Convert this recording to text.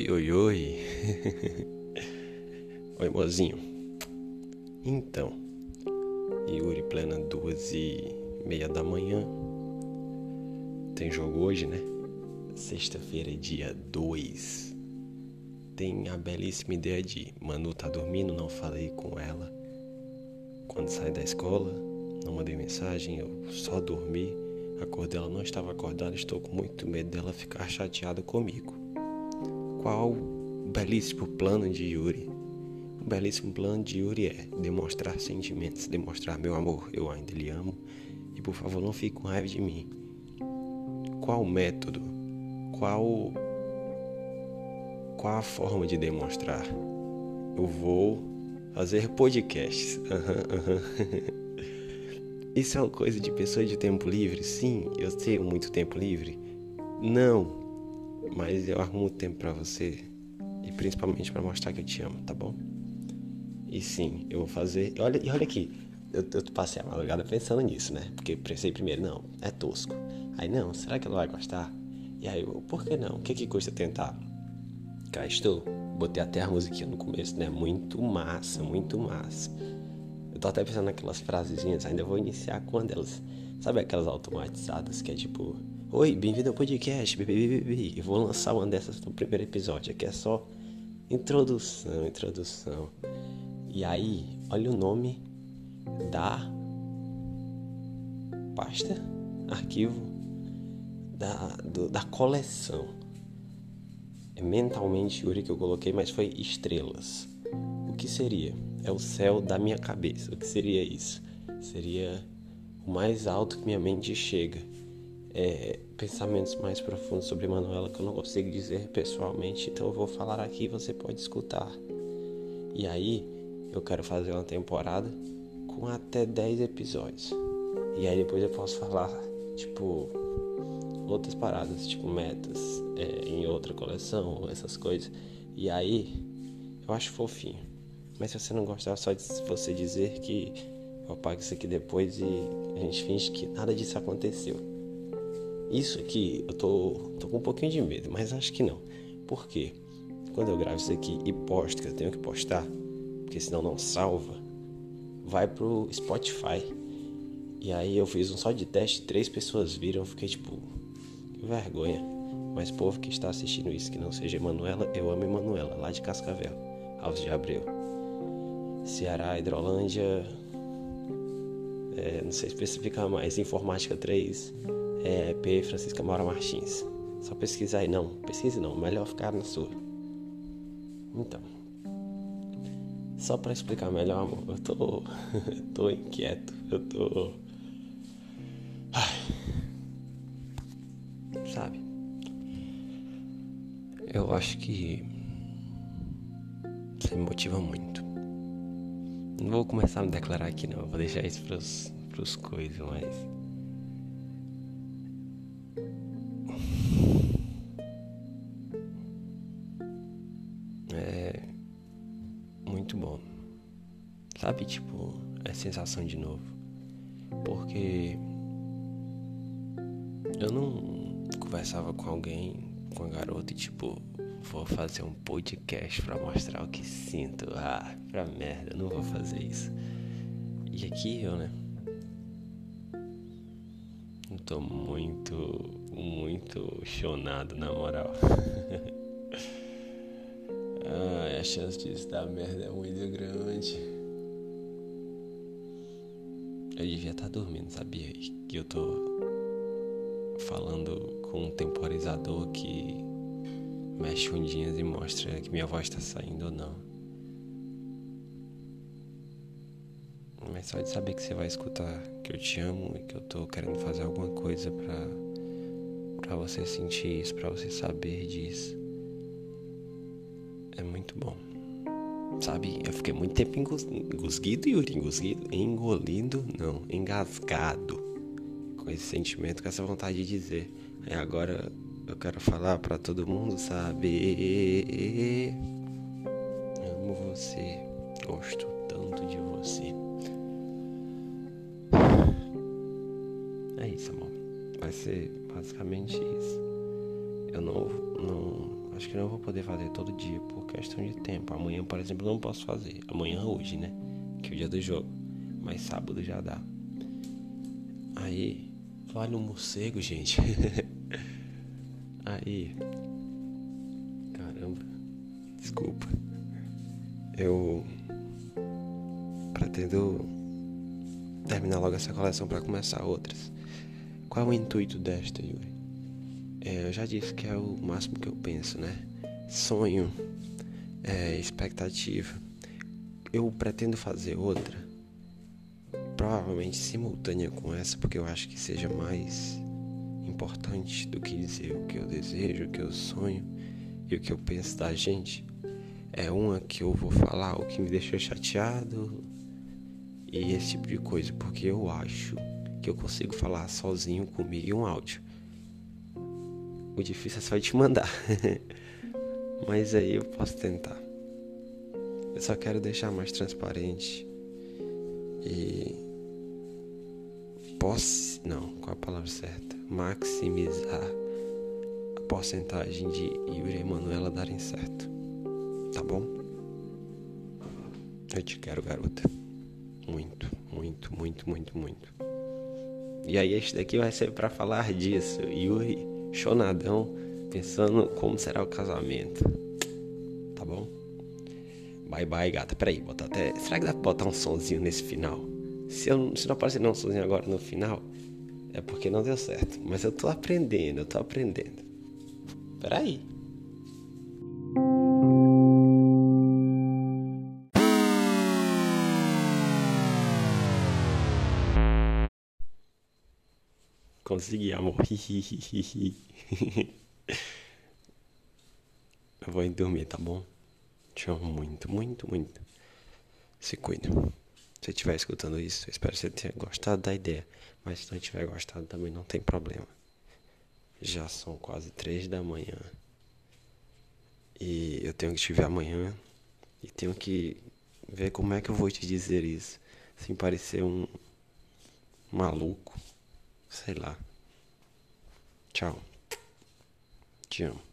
Oi, oi, oi. oi, mozinho. Então, Yuri plena duas e meia da manhã. Tem jogo hoje, né? Sexta-feira, dia 2. Tem a belíssima ideia de Manu tá dormindo, não falei com ela. Quando sai da escola, não mandei mensagem, eu só dormi. Acordei, ela não estava acordada, estou com muito medo dela ficar chateada comigo. Qual o belíssimo plano de Yuri? O belíssimo plano de Yuri é demonstrar sentimentos, demonstrar meu amor, eu ainda lhe amo e por favor não fique com raiva de mim. Qual método? Qual qual a forma de demonstrar? Eu vou fazer podcasts. Uhum, uhum. Isso é uma coisa de pessoa de tempo livre? Sim, eu tenho muito tempo livre. Não, mas eu arrumo tempo para você e principalmente para mostrar que eu te amo, tá bom? E sim, eu vou fazer. Olha, e olha aqui, eu, eu passei a madrugada pensando nisso, né? Porque pensei primeiro, não, é tosco. Aí, não, será que ela vai gostar? E aí, eu, por que não? O que que custa tentar? Cá estou. Botei até a musiquinha no começo, né? Muito massa, muito massa. Eu tô até pensando naquelas frasezinhas, ainda vou iniciar com uma delas. Sabe aquelas automatizadas que é tipo Oi, bem-vindo ao podcast. Eu vou lançar uma dessas no primeiro episódio. Aqui é só introdução, introdução. E aí, olha o nome da pasta, arquivo da, do, da coleção. É mentalmente Yuri que eu coloquei, mas foi estrelas. O que seria? É o céu da minha cabeça. O que seria isso? Seria o mais alto que minha mente chega é, pensamentos mais profundos sobre Manuela que eu não consigo dizer pessoalmente, então eu vou falar aqui você pode escutar. E aí, eu quero fazer uma temporada com até 10 episódios. E aí depois eu posso falar, tipo, outras paradas, tipo metas é, em outra coleção, essas coisas. E aí, eu acho fofinho. Mas se você não gostar, só você dizer que eu apago isso aqui depois e a gente finge que nada disso aconteceu. Isso aqui eu tô, tô com um pouquinho de medo, mas acho que não. Por quê? Quando eu gravo isso aqui e posto, que eu tenho que postar, porque senão não salva, vai pro Spotify. E aí eu fiz um só de teste, três pessoas viram, eu fiquei tipo, que vergonha. Mas povo que está assistindo isso, que não seja Emanuela, eu amo Emanuela, lá de Cascavel, Alves de Abreu. Ceará, Hidrolândia, é, não sei especificar mais, Informática 3, é, P. Francisca Maura Martins. Só pesquisar aí, não, pesquise não, melhor ficar na sua. Então, só para explicar melhor, amor, eu tô, tô inquieto, eu tô, Ai. sabe? Eu acho que você me motiva muito. Não vou começar a me declarar aqui, não, vou deixar isso pros, pros coisas, mas muito bom. Sabe, tipo, é sensação de novo. Porque eu não conversava com alguém, com a garota e tipo, vou fazer um podcast para mostrar o que sinto. Ah, pra merda, não vou fazer isso. E aqui eu, né? Eu tô muito, muito chonado na moral. A chance disso dar merda é muito grande. Eu devia estar tá dormindo, sabia? Que eu tô falando com um temporizador que mexe ondinhas e mostra que minha voz está saindo ou não. Mas só de saber que você vai escutar que eu te amo e que eu tô querendo fazer alguma coisa pra, pra você sentir isso, pra você saber disso é muito bom. Sabe, eu fiquei muito tempo engosguido, Yuri, engosguido, engolindo, não, engasgado com esse sentimento, com essa vontade de dizer. Aí agora eu quero falar para todo mundo, sabe? Amo você, gosto tanto de você. É isso, amor. Vai ser basicamente isso. Eu não, não Acho que não vou poder fazer todo dia por questão de tempo. Amanhã, por exemplo, não posso fazer. Amanhã hoje, né? Que é o dia do jogo. Mas sábado já dá. Aí, vale um morcego, gente. Aí. Caramba. Desculpa. Eu pretendo terminar logo essa coleção para começar outras. Qual é o intuito desta, Yuri? É, eu já disse que é o máximo que eu penso, né? Sonho, é, expectativa. Eu pretendo fazer outra, provavelmente simultânea com essa, porque eu acho que seja mais importante do que dizer o que eu desejo, o que eu sonho e o que eu penso da gente. É uma que eu vou falar o que me deixou chateado e esse tipo de coisa, porque eu acho que eu consigo falar sozinho comigo em um áudio. O difícil é só te mandar. Mas aí eu posso tentar. Eu só quero deixar mais transparente e posse, não, qual a palavra certa? Maximizar a porcentagem de Yuri e Manuela darem certo. Tá bom? Eu te quero, garota. Muito, muito, muito, muito, muito. E aí este daqui vai ser para falar disso. Yuri chonadão, pensando como será o casamento. Tá bom? Bye bye, gata. Peraí, botar até. Será que dá pra botar um sonzinho nesse final? Se, eu, se não aparecer um sonzinho agora no final, é porque não deu certo. Mas eu tô aprendendo, eu tô aprendendo. Peraí. Consegui, amor. Eu vou dormir, tá bom? Te amo muito, muito, muito. Se cuida. Se estiver escutando isso, eu espero que você tenha gostado da ideia. Mas se não tiver gostado também não tem problema. Já são quase três da manhã. E eu tenho que te ver amanhã. E tenho que ver como é que eu vou te dizer isso. Sem parecer um maluco. Sei lá. Tchau. Te amo.